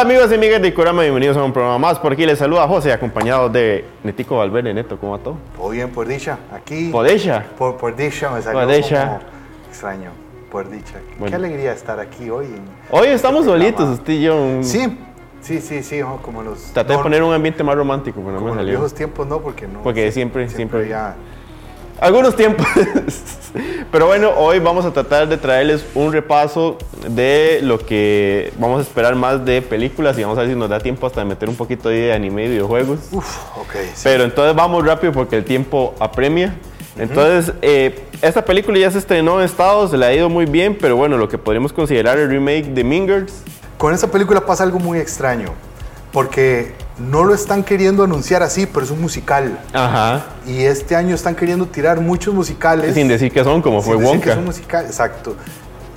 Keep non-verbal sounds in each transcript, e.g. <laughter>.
Hola amigos y amigas de Corama, bienvenidos a un programa más. Por aquí les saluda José, acompañado de Netico Valverde Neto. ¿Cómo va todo? Todo bien, por dicha. Aquí. ¿Por dicha? Por, por dicha me salió Por dicha. extraño. Por dicha. Bueno. Qué alegría estar aquí hoy. en Hoy estamos este solitos, usted y yo. un- Sí, sí, sí, sí, como los. Traté de no, poner un ambiente más romántico, pero no me en los salió. viejos tiempos no, porque no. Porque siempre- siempre- había- Algunos tiempos. Pero bueno, hoy vamos a tratar de traerles un repaso de lo que vamos a esperar más de películas y vamos a ver si nos da tiempo hasta de meter un poquito de anime y videojuegos. Uf, ok. sí. Pero entonces vamos rápido porque el tiempo apremia. Entonces, eh, esta película ya se estrenó en Estados, le ha ido muy bien, pero bueno, lo que podríamos considerar el remake de Mingers. Con esta película pasa algo muy extraño. Porque no lo están queriendo anunciar así, pero es un musical. Ajá. Y este año están queriendo tirar muchos musicales. Sin decir que son, como fue decir que Wonka. es un musical, exacto.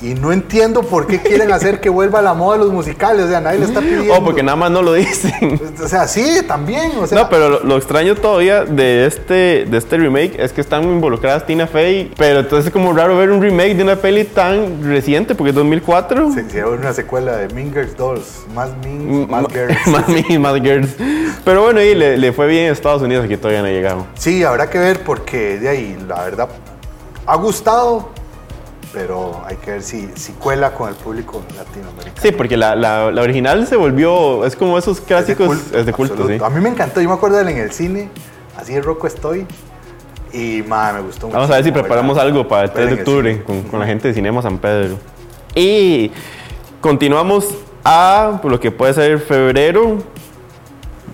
Y no entiendo por qué quieren hacer que vuelva la moda de los musicales. O sea, nadie le está <laughs> pidiendo. Oh, porque nada más no lo dicen. O sea, sí, también. O sea, No, pero lo, lo extraño todavía de este, de este remake es que están involucradas Tina Fey, pero entonces es como raro ver un remake de una peli tan reciente, porque es 2004. se hicieron una secuela de Mean Girls 2. <laughs> Más Mean, más Girls. más mean, más girls. Pero bueno, y le, le fue bien en Estados Unidos, aquí todavía no ha llegado. Sí, habrá que ver porque de ahí, la verdad, ha gustado, pero hay que ver si, si cuela con el público latinoamericano. Sí, porque la, la- la original se volvió, es como esos clásicos, es de culto, sí. A mí me encantó, yo me acuerdo de él en el cine, así de roco estoy, y madre, me gustó mucho. Vamos a ver si preparamos algo para el 3 de octubre con, con la gente de Cinema San Pedro. Y continuamos a lo que puede ser febrero.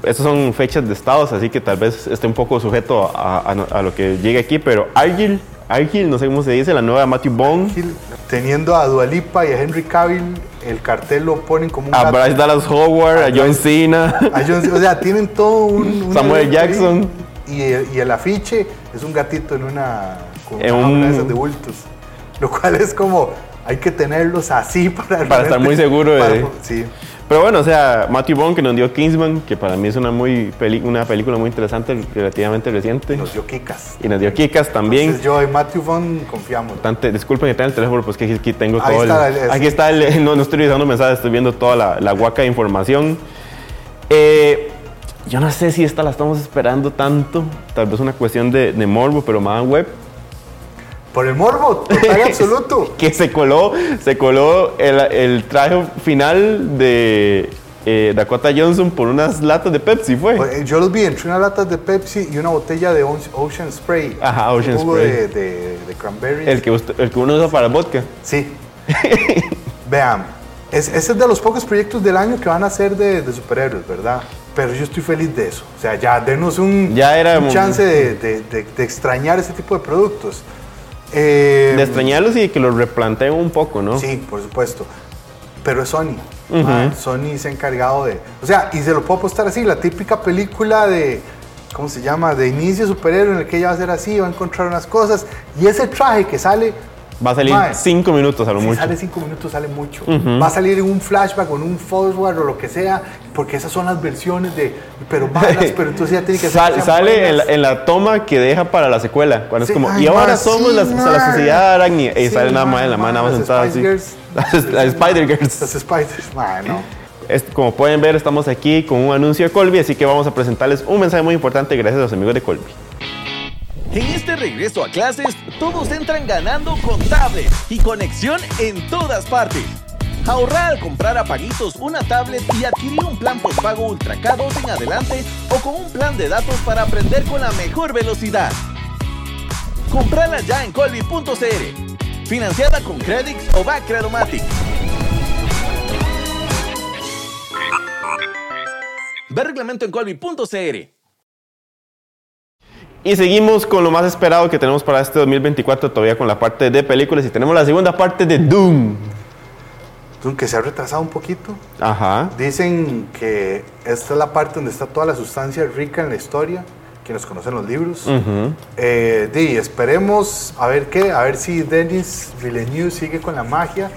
Estas son fechas de estados, así que tal vez esté un poco sujeto a, a- a lo que llegue aquí, pero Argyle, Argyle, no sé cómo se dice, la nueva de Matthew Bond, Teniendo a Dualipa y a Henry Cavill, el cartel lo ponen como un a gato. Bryce Dallas Howard, a John Cena. A John- o sea, tienen todo un... <laughs> un Samuel. Jackson. Y el, y el afiche es un gatito en una... Con En una un- de esas de bultos. Lo cual es como... Hay que tenerlos así para... Para estar muy seguro de- para- sí. Pero bueno, o sea, Matthew Bond que nos dio Kingsman, que para mí es una, muy peli- una película muy interesante, relativamente reciente. Nos dio kikas. Y nos dio Kikas también. Entonces yo y Matthew Vaughn confiamos. Bastante, disculpen que tenga el teléfono, pues que aquí tengo Ahí todo el, está, el- Aquí está el. <laughs> No, no estoy revisando mensajes, estoy viendo toda la, la guaca de información. Eh, yo no sé si esta la estamos esperando tanto. Tal vez una cuestión de, de morbo, pero Madame Web. Por el morbo, total <laughs> absoluto. Que se coló, se coló el, el traje final de eh, Dakota Johnson por unas latas de Pepsi, fue. Eh, Yo los vi entre unas latas de Pepsi y una botella de Ocean- Spray. Ajá, Ocean Jugo Spray. De, de, de cranberries. El que, usted- el que uno usa para el vodka. Sí. <laughs> Vean, es, ese es de los pocos proyectos del año que van a ser de, de superhéroes, ¿verdad? Pero yo estoy feliz de eso. O sea, ya denos un, Ya era un chance de, de- de- de extrañar ese tipo de productos. Eh, De extrañarlos y que los replanteen un poco, ¿no? Sí, por supuesto. Pero es Sony. Ma, Sony se ha encargado de. O sea, y se lo puedo apostar así: la típica película de. ¿Cómo se llama? De inicio superhéroe en el que ella va a ser así, va a encontrar unas cosas. Y ese traje que sale. Va a salir Mae, cinco minutos a lo si mucho. sale cinco minutos, sale mucho. Va a salir en un flashback o en un forward o lo que sea, porque esas son las versiones de. Pero <laughs> malas, pero entonces ya tiene que. Sal- sale en la, en la toma que deja para la secuela. Cuando Sí, es como, ay, y ahora somos sí, la, la sociedad arácnida. Y Sí, sale nada más en la ma, mano, nada más sentada así. <laughs> Las, Spider Girls. Las Spiders, ma, no. Es- como pueden ver, estamos aquí con un anuncio de Colby, así que vamos a presentarles un mensaje muy importante gracias a los amigos de Colby. En este regreso a clases, todos entran ganando con tablet y conexión en todas partes. Ahorrar al comprar a paguitos una tablet y adquirir un plan postpago Ultra K2 en adelante o con un plan de datos para aprender con la mejor velocidad. Comprala ya en colby.cr. Financiada con Credits o Back Credomatic. Ve reglamento en colby.cr. Y seguimos con lo más esperado que tenemos para este 2024, todavía con la parte de películas. Y tenemos la segunda parte de Doom. Que se ha retrasado un poquito. Ajá. Dicen que esta es la parte donde está toda la sustancia rica en la historia, quienes conocen los libros. Eh, di, esperemos a ver qué, a ver si Denis Villeneuve sigue con la magia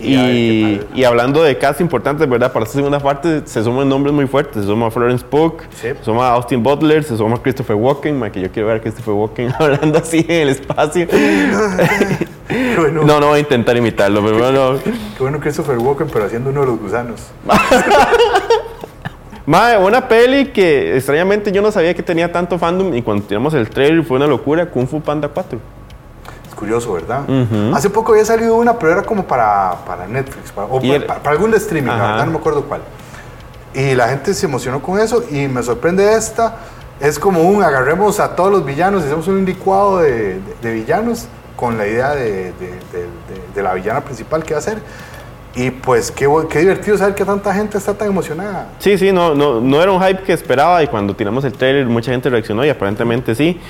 Y hablando de cast importantes, ¿verdad? Para esta segunda parte se suman nombres muy fuertes. Se suma Florence Pugh, Sí. se suma Austin Butler, se suma Christopher Walken, ma, que yo quiero ver a Christopher Walken <laughs> hablando así en el espacio. Bueno, No, no voy a intentar imitarlo, pero bueno. qué bueno Christopher Walken, pero haciendo uno de los gusanos. <laughs> Mae, una peli que extrañamente yo no sabía que tenía tanto fandom y cuando tiramos el trailer fue una locura, Kung Fu Panda 4. Curioso, ¿verdad? Hace poco había salido una, pero era como para, para Netflix, para, o para, era- para- algún streaming, la Ajá. verdad no me acuerdo cuál. Y la gente se emocionó con eso y me sorprende esta. Es como un agarremos a todos los villanos hacemos un licuado de, de- de villanos con la idea de, de- la villana principal que va a ser. Y pues qué, qué divertido saber que tanta gente está tan emocionada. Sí, sí, no, no, no era un hype que esperaba y cuando tiramos el trailer mucha gente reaccionó y aparentemente sí.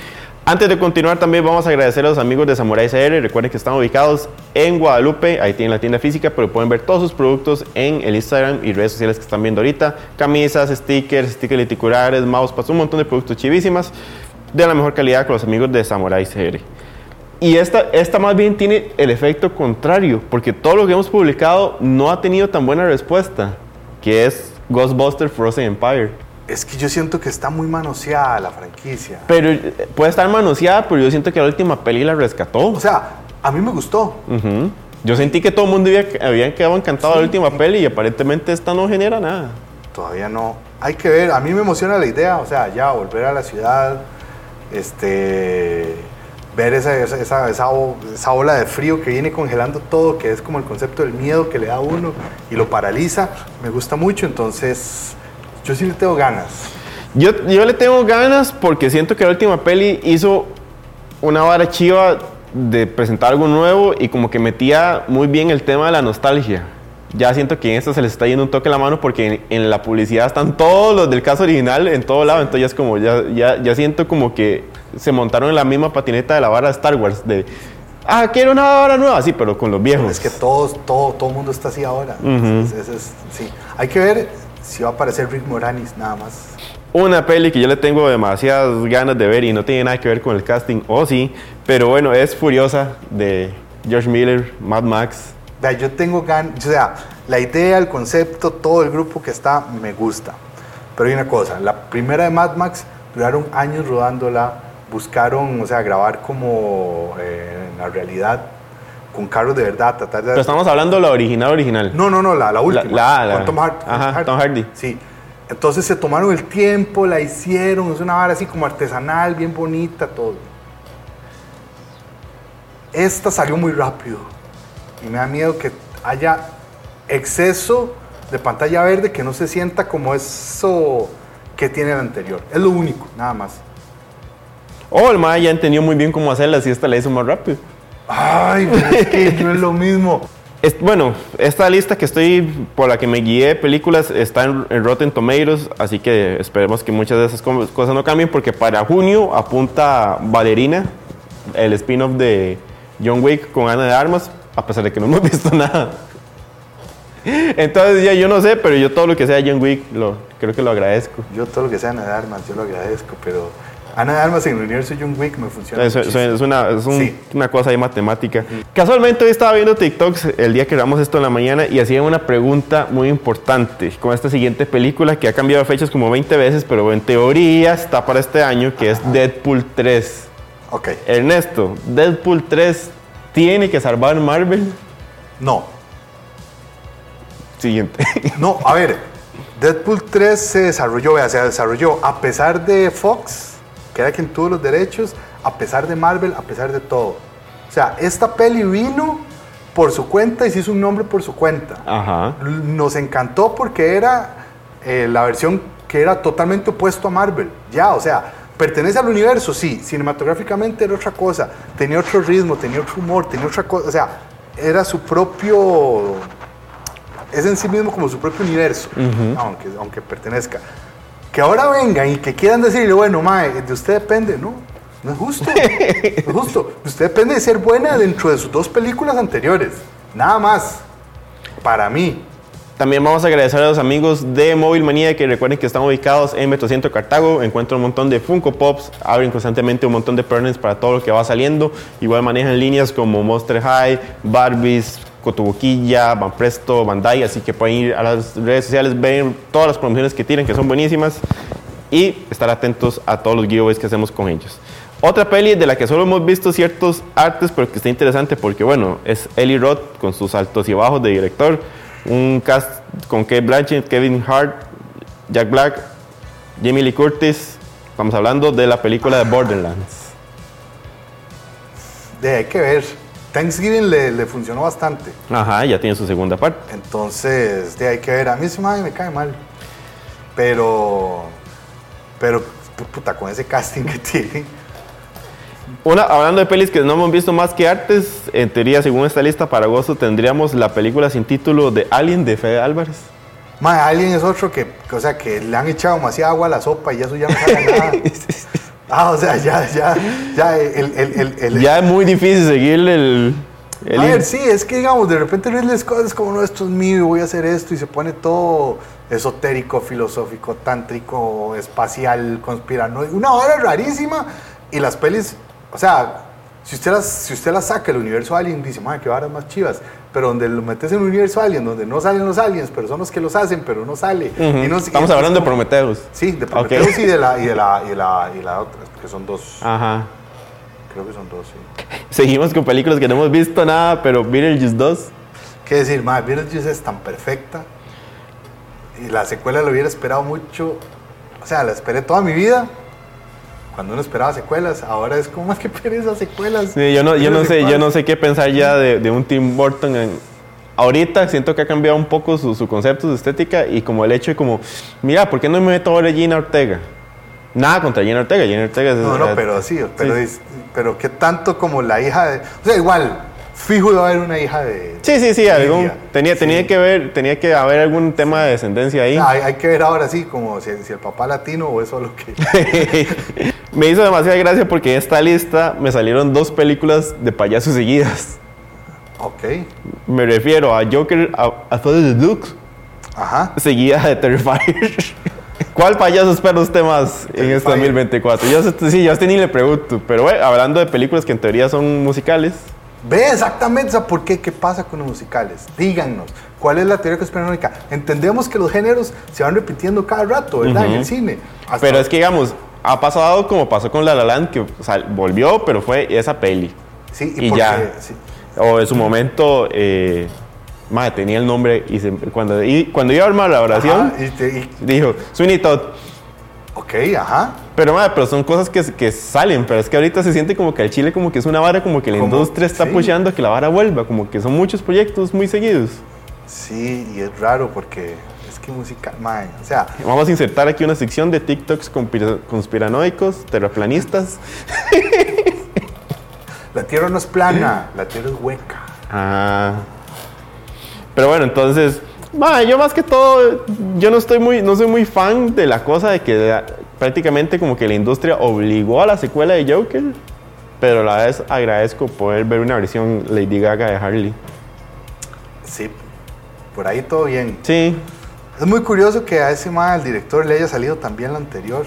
Antes de continuar también vamos a agradecer a los amigos de Samurai CR. Recuerden que están ubicados en Guadalupe, ahí tienen la tienda física, pero pueden ver todos sus productos en el Instagram y redes sociales que están viendo ahorita. Camisas, stickers, stickers liticulares, mousepads, un montón de productos chivísimas de la mejor calidad con los amigos de Samurai CR. Y esta, esta más bien tiene el efecto contrario, porque todo lo que hemos publicado no ha tenido tan buena respuesta, que es Ghostbusters Frozen Empire. Es que yo siento que está muy manoseada la franquicia. Pero eh, puede estar manoseada, pero yo siento que la última peli la rescató. O sea, a mí me gustó. Yo sentí que todo el mundo había, habían quedado encantado de la última peli y aparentemente esta no genera nada. Todavía no. Hay que ver, a mí me emociona la idea, o sea, ya volver a la ciudad, este, ver esa, esa, esa, esa ola de frío que viene congelando todo, que es como el concepto del miedo que le da a uno y lo paraliza, me gusta mucho, entonces yo sí le tengo ganas. Yo, yo le tengo ganas porque siento que la última peli hizo una vara chiva de presentar algo nuevo y como que metía muy bien el tema de la nostalgia. Ya siento que en esta se les está yendo un toque la mano porque en, en la publicidad están todos los del caso original en todo lado. Entonces ya es como, ya, ya, ya siento como que se montaron en la misma patineta de la vara de Star Wars. De, ah, quiero una vara nueva, sí, pero con los viejos. Es que todos, todo, todo mundo está así ahora. Es- es- es- sí. Hay que ver si va a aparecer Rick Moranis nada más. Una peli que yo le tengo demasiadas ganas de ver y no tiene nada que ver con el casting, o sí, pero bueno, es Furiosa de George Miller, Mad Max. Vea, yo tengo ganas, o sea, la idea, el concepto, todo el grupo que está, me gusta. Pero hay una cosa, la primera de Mad Max duraron años rodándola, buscaron, o sea, grabar como eh, en la realidad, con carros de verdad, tratar de... Pero estamos hablando de la original, original. No, no, no, la, la última. la- la- con Tom, Hart- ajá, Tom Hardy. Sí. Entonces se tomaron el tiempo, la hicieron, es una vara así como artesanal, bien bonita, todo. Esta salió muy rápido y me da miedo que haya exceso de pantalla verde que no se sienta como eso que tiene el anterior. Es lo único, nada más. Oh, el Maya ya entendió muy bien cómo hacerla, así esta la hizo más rápido. Ay, pero es que no es lo mismo. Es- bueno, esta lista que estoy, por la que me guié, películas, está en, en Rotten Tomatoes, así que esperemos que muchas de esas co- cosas no cambien, porque para junio apunta Valerina, el spin-off de John Wick con Ana de Armas, a pesar de que no hemos <laughs> visto nada. Entonces ya yo no sé, pero yo todo lo que sea John Wick, lo, creo que lo agradezco. Yo todo lo que sea Ana de Armas, yo lo agradezco, pero Ana de Armas en el universo de John Wick me funciona. Es, una, es un- Sí. una cosa ahí matemática. Casualmente hoy estaba viendo TikToks el día que grabamos esto en la mañana y hacían una pregunta muy importante con esta siguiente película que ha cambiado de fechas como 20 veces, pero en teoría está para este año, que es Deadpool 3. Ok, Ernesto, Deadpool 3 tiene que salvar Marvel. no. Siguiente. No, a ver, Deadpool 3 se desarrolló, vea, se desarrolló a pesar de Fox, que era quien tuvo los derechos, a pesar de Marvel, a pesar de todo. O sea, esta peli vino por su cuenta y se hizo un nombre por su cuenta. Ajá. Nos encantó porque era eh, la versión que era totalmente opuesto a Marvel. Ya, o sea, pertenece al universo, sí, cinematográficamente era otra cosa, tenía otro ritmo, tenía otro humor, tenía otra cosa, o sea, era su propio, es en sí mismo como su propio universo, aunque, aunque pertenezca. Que ahora vengan y que quieran decirle, bueno, mae, de usted depende, no, no es justo, <laughs> no es justo, usted depende de ser buena dentro de sus dos películas anteriores, nada más, para mí. También vamos a agradecer a los amigos de Móvil Manía que recuerden que están ubicados en Metrocentro Cartago. Encuentran un montón de Funko Pops, abren constantemente un montón de pernes para todo lo que va saliendo. Igual manejan líneas como Monster High, Barbies, Cotobuquilla, Van Presto, Bandai, así que pueden ir a las redes sociales, ver todas las promociones que tienen, que son buenísimas, y estar atentos a todos los giveaways que hacemos con ellos. Otra peli de la que solo hemos visto ciertos artes, pero que está interesante porque, bueno, es Eli Roth con sus altos y bajos de director. Un cast con Kate Blanchett, Kevin Hart, Jack Black, Jamie Lee Curtis. Estamos hablando de la película de Borderlands. De, hay que ver. Thanksgiving le, le funcionó bastante. Ajá, ya tiene su segunda parte. Entonces, de, hay que ver. A mí sí madre, me cae mal. Pero, pero, puta, con ese casting que <laughs> tiene. Una, hablando de pelis que no hemos visto más que artes, en teoría, según esta lista, para agosto tendríamos la película sin título de Alien de Fede Álvarez. Mae, alguien es otro que, que, o sea, que le han echado demasiada agua a la sopa y eso ya no sabe <laughs> nada. Ah, o sea, ya, ya, ya, el, el, el, el- Ya es muy difícil seguirle el... el A ver, sí, es que digamos, de repente Ridley Scott es como, no, esto es mío, voy a hacer esto, y se pone todo esotérico, filosófico, tántrico, espacial, conspiranoico, una hora rarísima, y las pelis, o sea, si usted las, si usted las saca del universo Alien, dice, madre, qué varas más chivas, pero donde lo metes en el universo Alien, donde no salen los aliens, pero son los que los hacen, pero no sale. Ujú. y no- Estamos y- hablando de Prometheus. Sí, de. Prometheus y de la, y de la, y de la, y la otra, que son dos, Ajá. creo que son dos, sí. Seguimos con películas que no hemos visto nada, pero Beetlejuice 2. ¿Qué decir? Madre, Beetlejuice es tan perfecta. Y la secuela lo hubiera esperado mucho. O sea, la esperé toda mi vida. Cuando uno esperaba secuelas, ahora es como <laughs> más que pereza secuelas. Sí, yo no, yo no sé, yo no sé qué pensar ya de, de un Tim Burton. en- ahorita siento que ha cambiado un poco su, su concepto, su estética y como el hecho de como, mira, ¿por qué no me meto ahora Gina Ortega? Nada contra Gina Ortega, Gina Ortega es... No, no, pero sí, pero, sí. pero qué tanto como la hija de. O sea, igual, fijo iba a haber una hija de. Sí, sí, sí, algún, tenía, tenía Sí. que ver, tenía que haber algún tema de descendencia ahí. Hay, hay que ver ahora sí, como si, si el papá latino o eso lo que. <laughs> me hizo demasiada gracia porque en esta lista me salieron dos películas de payasos seguidas. ok. Me refiero a Joker, a, a Father the Duke, Ajá. seguida de Terrifier. <laughs> ¿Cuál payaso espera usted más en este Terrifier. 2024? Yo sí, yo a usted ni le pregunto, pero bueno, hablando de películas que en teoría son musicales, Ve exactamente, o sea, ¿por qué? ¿Qué pasa con los musicales? Díganos, ¿cuál es la teoría conspiranoica? Entendemos que los géneros se van repitiendo cada rato, ¿verdad? En el cine. Hasta- pero es que digamos, ha pasado como pasó con La La Land, que o sea, volvió, pero fue esa peli. Sí, y porque- ya. sí. O en su momento, eh, madre, tenía el nombre y se- cuando, y cuando iba a armar la oración, Ajá, y te- y- dijo, Sweeney Todd. ok, ajá. Pero, madre, pero son cosas que, que salen, pero es que ahorita se siente como que el Chile como que es una vara, como que la industria está sí. pusheando a que la vara vuelva, como que son muchos proyectos muy seguidos. Sí, y es raro porque es que música, man, o sea, Vamos a insertar aquí una sección de TikToks conspira- conspiranoicos, terraplanistas. <laughs> la Tierra no es plana, la Tierra es hueca. Ah. Pero bueno, entonces, yo más que todo, yo no estoy muy, no soy muy fan de la cosa de que prácticamente como que la industria obligó a la secuela de Joker, pero a la vez agradezco poder ver una versión Lady Gaga de Harley. Sí, por ahí todo bien. Sí, Es muy curioso que a ese mal, al director, le haya salido también la anterior.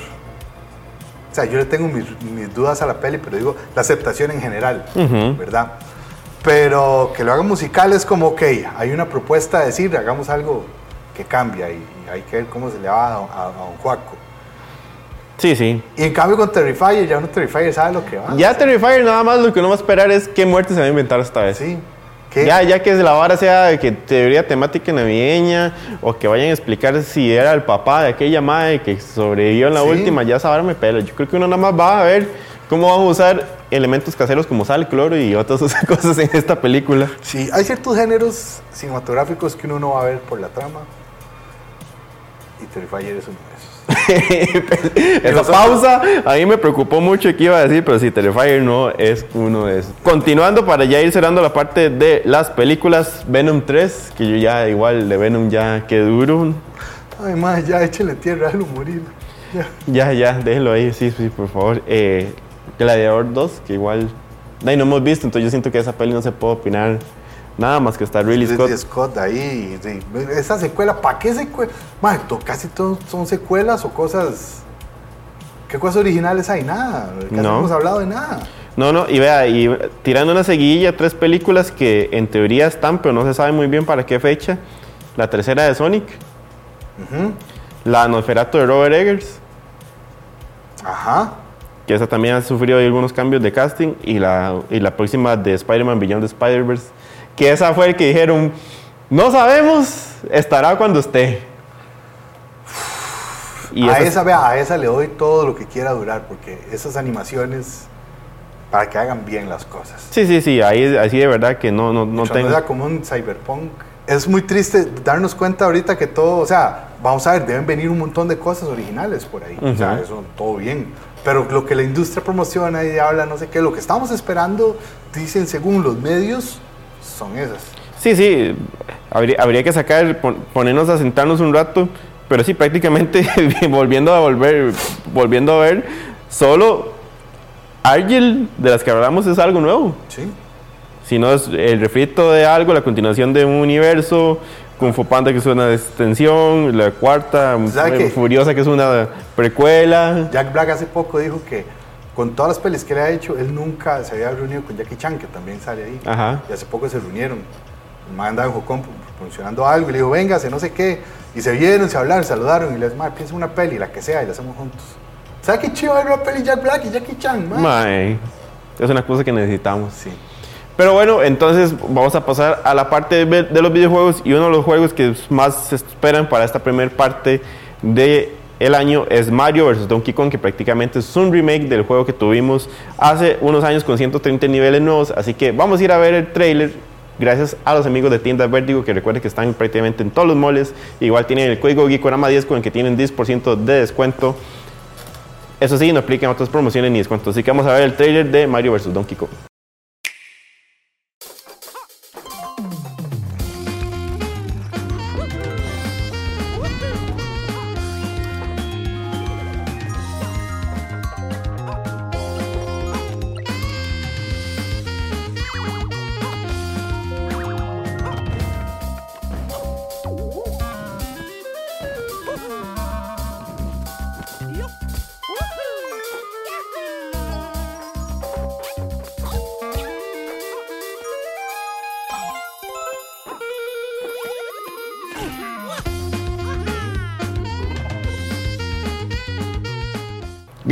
O sea, yo le tengo mis, mis dudas a la peli, pero digo, la aceptación en general, Ujú. ¿verdad? Pero que lo hagan musical es como, ok, hay una propuesta de decir, hagamos algo que cambia y, y hay que ver cómo se le va a, a, a Don Juaco. Sí, sí. Y en cambio con Terrifier, ya uno Terrifier sabe lo que va. Ya Terrifier nada más lo que uno va a esperar es qué muerte se va a inventar esta vez. Sí. ¿Qué? Ya, ya que la vara sea de que teoría temática navideña o que vayan a explicar si era el papá de aquella madre que sobrevivió en la Sí. última, ya vara me pela. Yo creo que uno nada más va a ver cómo vamos a usar elementos caseros como sal, cloro y <laughs> otras cosas en esta película. Sí, hay ciertos géneros cinematográficos que uno no va a ver por la trama. Y Terrifier es uno. <laughs> Esa pausa a mí me preocupó mucho que iba a decir, pero si Terrifier no es uno de esos. Continuando para ya ir cerrando la parte de las películas, Venom 3, que yo ya igual de Venom ya que duro. Ay, más, ya échale tierra, déjalo morir. Ya. Ya, ya, déjelo ahí, sí, sí, por favor. Eh, Gladiador 2, que igual ay, no hemos visto, entonces yo siento que esa peli no se puede opinar nada más que está Ridley Scott. Scott ahí. Esa secuela, ¿para qué secuela? Man, casi todos son secuelas o cosas. ¿Qué cosas originales hay? Nada. Casi No. no hemos hablado de nada. No, no, y vea, y tirando una seguidilla, tres películas que en teoría están, pero no se sabe muy bien para qué fecha. La tercera de Sonic, la Nosferatu de Robert Eggers, Ajá. que esa también ha sufrido algunos cambios de casting, y la, y la próxima de Spider-Man Beyond the Spider-Verse, que esa fue el que dijeron, no sabemos, estará cuando esté. Y a esa- vea, a esa le doy todo lo que quiera durar, porque esas animaciones, para que hagan bien las cosas. Sí, sí, sí, ahí así de verdad que no, no, no tengo... sea como un cyberpunk. Es muy triste darnos cuenta ahorita que todo, o sea, vamos a ver, deben venir un montón de cosas originales por ahí. O sea, eso todo bien. Pero lo que la industria promociona y habla, no sé qué, lo que estamos esperando, dicen según los medios, son esas. Sí, sí, habría, habría que sacar, pon- ponernos a sentarnos un rato, pero sí, prácticamente <laughs> volviendo a volver, volviendo a ver, solo Argel, de las que hablamos, es algo nuevo. Sí. Si no es el refrito de algo, la continuación de un universo, Kung Fu Panda que es una extensión, la cuarta. Furiosa que es una precuela. Jack Black hace poco dijo que con todas las pelis que le ha hecho, él nunca se había reunido con Jackie Chan, que también sale ahí. Ajá. Y hace poco se reunieron. El man andaba en Jocón promocionando algo y le dijo, véngase, no sé qué. Y se vieron, se hablaron, saludaron y les dije, piensa en una peli, la que sea, y la hacemos juntos. ¿Sabe qué chido ver una peli Jack Black y Jackie Chan, man? Mae, es una cosa que necesitamos. Sí. Pero bueno, entonces vamos a pasar a la parte de, de los videojuegos y uno de los juegos que más se esperan para esta primera parte de el año es Mario vs Donkey Kong, que prácticamente es un remake del juego que tuvimos hace unos años con 130 niveles nuevos. Así que vamos a ir a ver el trailer. Gracias a los amigos de Tiendas Vertigo, que recuerden que están prácticamente en todos los moles. Igual tienen el código Geekorama 10 con el que tienen 10% de descuento. Eso sí, no aplican otras promociones ni descuentos. Así que vamos a ver el trailer de Mario vs Donkey Kong.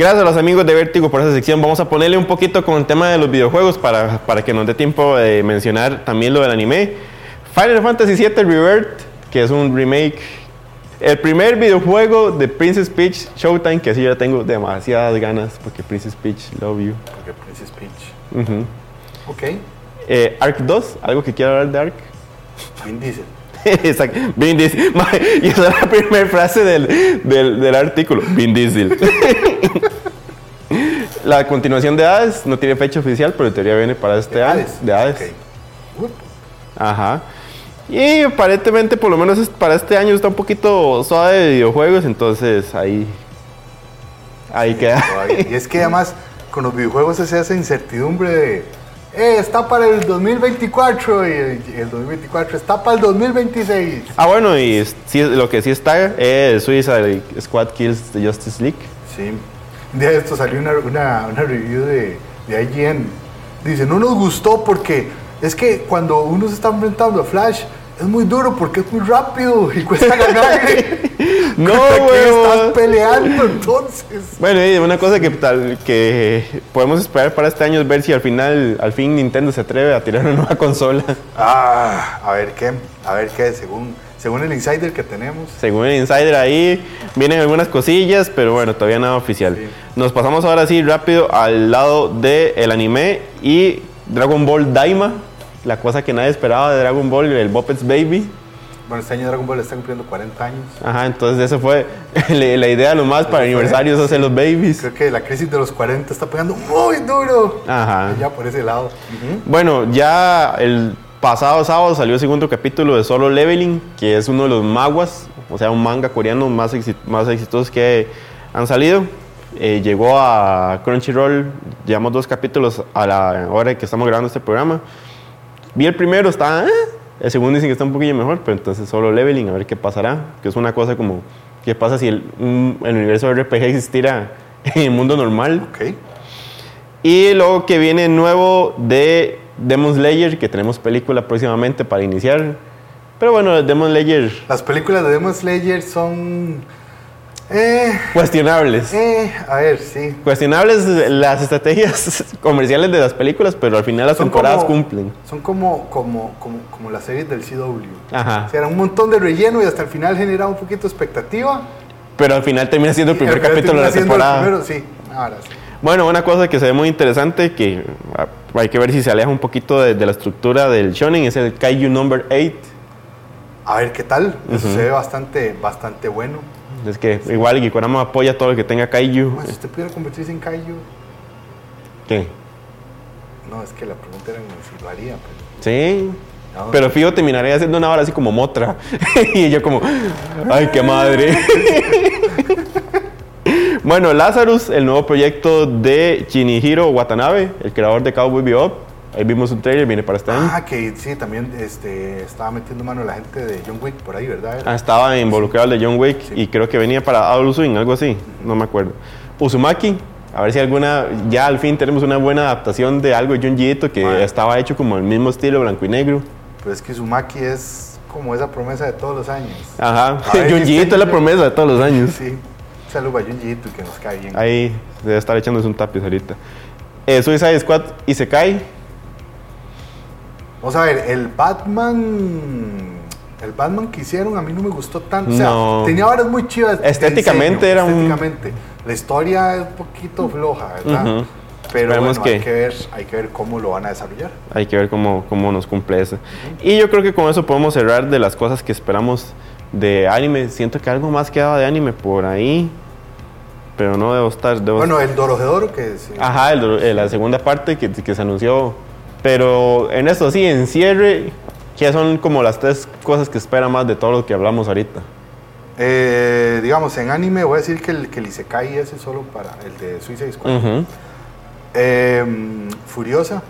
Gracias a los amigos de Vértigo por esa sección. Vamos a ponerle un poquito con el tema de los videojuegos para, para que nos dé tiempo de mencionar también lo del anime. Final Fantasy VII Rebirth, que es un remake. El primer videojuego de Princess Peach Showtime, que así yo tengo demasiadas ganas, porque Princess Peach, love you. Porque Princess Peach. Ujú. Ok. Eh, Ark 2, algo que quiero hablar de Ark. Vin Diesel. <laughs> Exacto. Vin Diesel. <laughs> Y esa es la primera frase del, del, del artículo. Vin Diesel. <laughs> la continuación de Hades no tiene fecha oficial, pero en teoría viene para este año. De Hades. Ok. Up. Ajá. Y aparentemente, por lo menos para este año está un poquito suave de videojuegos, entonces ahí. Ahí queda. Y es que además con los videojuegos se hace incertidumbre de, eh, está para el 2024 y el, y el 2024 está para el 2026. Ah, bueno, y sí, lo que sí está es Suicide Squad Kills the Justice League. Sí. Un día de esto salió una, una, una review de, de IGN. Dice, no nos gustó porque es que cuando uno se está enfrentando a Flash es muy duro porque es muy rápido y cuesta <laughs> ganarle. <laughs> No, ¿Contra quién huevón. estás peleando entonces? Bueno, y una cosa que, tal, que podemos esperar para este año es ver si al final, al fin Nintendo se atreve a tirar una nueva consola. Ah, a ver qué, a ver qué, según, según el insider que tenemos. Según el insider ahí, vienen algunas cosillas, pero bueno, todavía nada oficial. Sí. Nos pasamos ahora sí rápido al lado del anime y Dragon Ball Daima, la cosa que nadie esperaba de Dragon Ball, el Boppets Baby. Bueno, este año Dragon Ball está cumpliendo 40 años. Ajá, entonces eso fue <laughs> la idea lo más para aniversarios hacer los babies. Creo que la crisis de los 40 está pegando muy duro. Ajá. Ya por ese lado. Bueno, ya el pasado sábado salió el segundo capítulo de Solo Leveling, que es uno de los manguas, o sea, un manga coreano más, exi- más exitosos que han salido. Eh, llegó a Crunchyroll, llevamos dos capítulos a la hora que estamos grabando este programa. Vi el primero, está... eh, El segundo dicen que está un poquillo mejor, pero entonces Solo Leveling, a ver qué pasará. Que es una cosa como, ¿qué pasa si el, un- el universo RPG existiera <laughs> en el mundo normal? Ok. Y luego que viene nuevo de Demon Slayer, que tenemos película próximamente para iniciar. Pero bueno, Demon Slayer Las películas de Demon Slayer son. Eh, cuestionables. eh, a ver, sí. Cuestionables las estrategias <laughs> comerciales de las películas, pero al final las Son temporadas como- cumplen. Son como, como, como, como las series del CW. Ajá. O sea, era un montón de relleno y hasta el final generaba un poquito de expectativa. Pero al final termina siendo el primer capítulo de la temporada. primero, sí, ahora sí. Bueno, una cosa que se ve muy interesante, que ah, hay que ver si se aleja un poquito de, de la estructura del shonen, es el Kaiju Number 8. A ver qué tal. Eso se ve bastante, bastante bueno. Es que igual Gikorama apoya todo lo que tenga Kaiju. Si usted pudiera convertirse en Kaiju. ¿Qué? No, es que la pregunta era si lo haría. Pero... Sí. No. Pero Fijo terminaría haciendo una hora así como Motra. <laughs> y yo como, ay, qué madre. <laughs> bueno, Lazarus, el nuevo proyecto de Shinichiro Watanabe, el creador de Cowboy Bebop. Ahí vimos un trailer, viene para este año. Ah, que sí, también este, estaba metiendo mano la gente de John Wick por ahí, ¿verdad? Ah, estaba involucrado el de John Wick y creo que venía para Adult Swing, algo así, no me acuerdo. Uzumaki, a ver si alguna, ya al fin tenemos una buena adaptación de algo de Junji Ito que Mae. estaba hecho como el mismo estilo, blanco y negro. Pues es que Uzumaki es como esa promesa de todos los años. Ajá, A ver si <laughs> Junji está Ito es la promesa de todos los años. Sí. Un saludo a Junji Ito que nos cae bien. Ahí debe estar echándose un tapiz ahorita. Eh, Suicide Squad y se cae. Vamos a ver, el Batman. El Batman que hicieron a mí no me gustó tanto. O sea, No. tenía horas muy chivas. Estéticamente diseño, era un- Estéticamente. La historia es un poquito floja, ¿verdad? Pero bueno, hay, que- que ver, hay que ver cómo lo van a desarrollar. Hay que ver cómo, cómo nos cumple eso. Y yo creo que con eso podemos cerrar de las cosas que esperamos de anime. Siento que algo más quedaba de anime por ahí. Pero no debo estar. Debo Bueno, el Dorojedoro que es. Ajá, el- el- la segunda parte que, que se anunció. Pero en esto sí, en cierre, que son como las tres cosas que espera más de todo lo que hablamos ahorita. Eh, digamos, en anime voy a decir que el, que el Isekai ese es solo para el de Suicide Squad. Eh, Furiosa.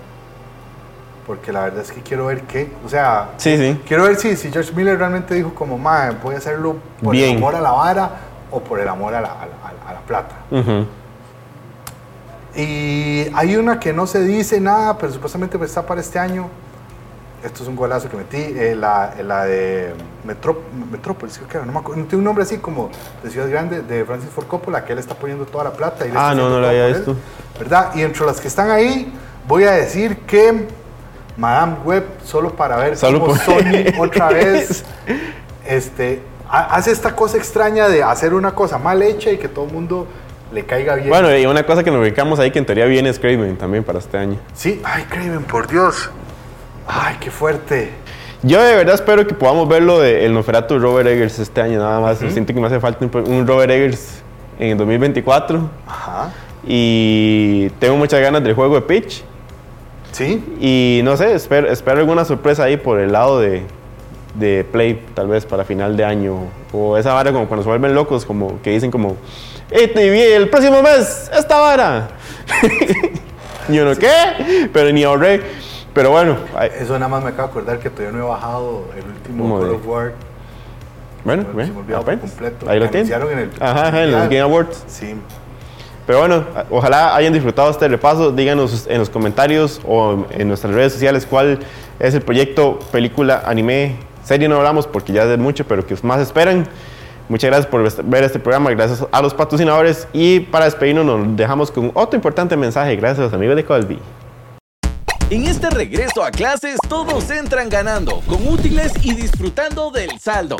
Porque la verdad es que quiero ver qué. O sea, Sí, sí. quiero ver si, si George Miller realmente dijo como, mae, voy a hacerlo por Bien. el amor a la vara o por el amor a la, a la- a la plata. Y hay una que no se dice nada, pero supuestamente pues, está para este año. Esto es un golazo que metí. eh, la, eh, la de Metró- Metrópolis, creo que era. No, me acuerdo, tiene un nombre así como de Ciudad Grande, de Francis Ford Coppola, que él está poniendo toda la plata. Y Ah, no, no todo había visto. ¿Verdad? Y entre las que están ahí, voy a decir que Madame Web, solo para ver Solo cómo Sony <laughs> otra vez <laughs> este, ha- hace esta cosa extraña de hacer una cosa mal hecha y que todo el mundo le caiga bien. Bueno, y una cosa que nos ubicamos ahí que en teoría viene es Craven también para este año. Sí, ay, Craven, por Dios. Ay, qué fuerte. Yo de verdad espero que podamos ver lo de el Noferatu de Robert Eggers este año, nada más. Siento que me hace falta un, un Robert Eggers en el 2024. Ajá. Y tengo muchas ganas del juego de Pitch. Sí, Y no sé, espero, espero alguna sorpresa ahí por el lado de, de Play, tal vez para final de año. O esa vara como cuando se vuelven locos, como que dicen como, "Eh, te vi el próximo mes, esta vara. <laughs> y uno, ¿qué? Pero ni ahorré. Pero bueno, ay, eso nada más me acabo de acordar que todavía no he bajado el último ¿Cómo Call de? of War. bueno, Se me bueno, olvidó por apenas. completo. ahí lo tienen. en el Ajá, en los. Game Awards. Sí. Pero bueno, ojalá hayan disfrutado este repaso. Díganos en los comentarios o en nuestras redes sociales cuál es el proyecto, película, anime, serie no hablamos porque ya es de mucho, pero que más esperan. Muchas gracias por ver este programa, gracias a los patrocinadores y para despedirnos nos dejamos con otro importante mensaje, gracias a los amigos de Colby. En este regreso a clases, todos entran ganando, con útiles y disfrutando del saldo.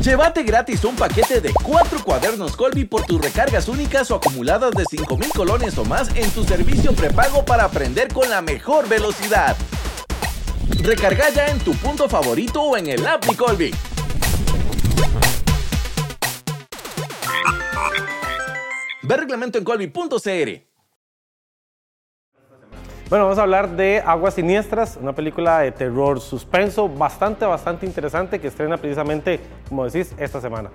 Llévate gratis un paquete de 4 cuadernos Colby por tus recargas únicas o acumuladas de 5000 colones o más en tu servicio prepago para aprender con la mejor velocidad. Recarga ya en tu punto favorito o en el app Colby. Ve reglamento en colby.cr. Bueno, vamos a hablar de Aguas Siniestras, una película de terror suspenso bastante, bastante interesante que estrena precisamente, como decís, esta semana.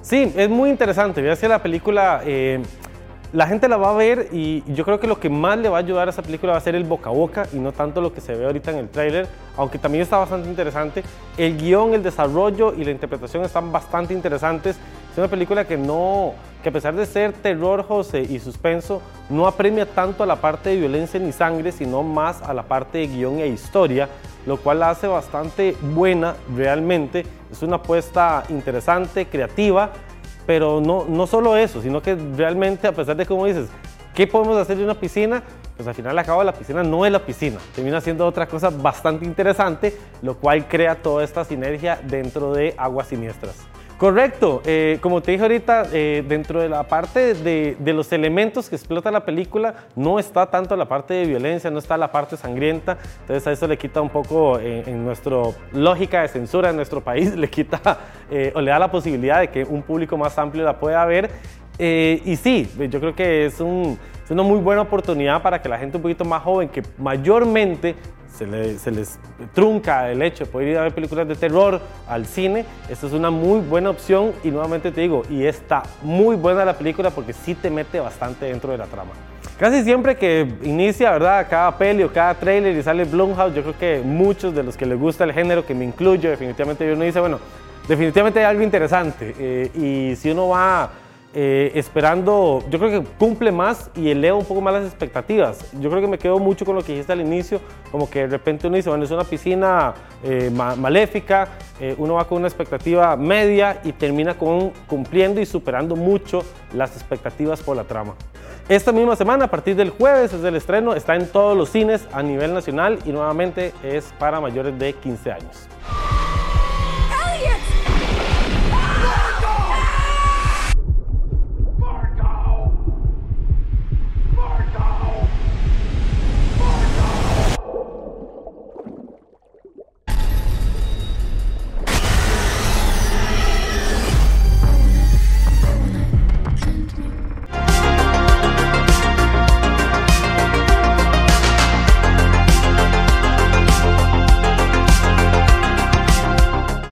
Sí, es muy interesante. Voy a decir la película, eh, la gente la va a ver y yo creo que lo que más le va a ayudar a esa película va a ser el boca a boca y no tanto lo que se ve ahorita en el tráiler, aunque también está bastante interesante. El guion, el desarrollo y la interpretación están bastante interesantes. Es una película que no, que a pesar de ser terror, José, y suspenso, no apremia tanto a la parte de violencia ni sangre, sino más a la parte de guion e historia, lo cual la hace bastante buena realmente. Es una apuesta interesante, creativa, pero no, no solo eso, sino que realmente, a pesar de como dices, ¿qué podemos hacer de una piscina? Pues al final acaba la piscina no es la piscina, termina siendo otra cosa bastante interesante, lo cual crea toda esta sinergia dentro de Aguas Siniestras. Correcto, eh, como te dije ahorita, eh, dentro de la parte de, de, los elementos que explota la película, no está tanto la parte de violencia, no está la parte sangrienta, entonces a eso le quita un poco en, en nuestra lógica de censura en nuestro país, <laughs> le quita eh, o le da la posibilidad de que un público más amplio la pueda ver. y sí, yo creo que es, un, es una muy buena oportunidad para que la gente un poquito más joven, que mayormente se, le, se, les trunca el hecho de poder ir a ver películas de terror al cine, esta es una muy buena opción y nuevamente te digo, y está muy buena la película porque sí te mete bastante dentro de la trama. Casi siempre que inicia, ¿verdad? Cada peli o cada trailer y sale Blumhouse, yo creo que muchos de los que les gusta el género, que me incluyo, definitivamente uno dice, bueno, definitivamente hay algo interesante. Eh, y si uno va eh, esperando, yo creo que cumple más y eleva un poco más las expectativas. Yo creo que me quedo mucho con lo que dijiste al inicio, como que de repente uno dice, bueno, es una piscina eh, ma maléfica, eh, uno va con una expectativa media y termina con, cumpliendo y superando mucho las expectativas por la trama. Esta misma semana, a partir del jueves, es el estreno, está en todos los cines a nivel nacional y nuevamente es para mayores de 15 años.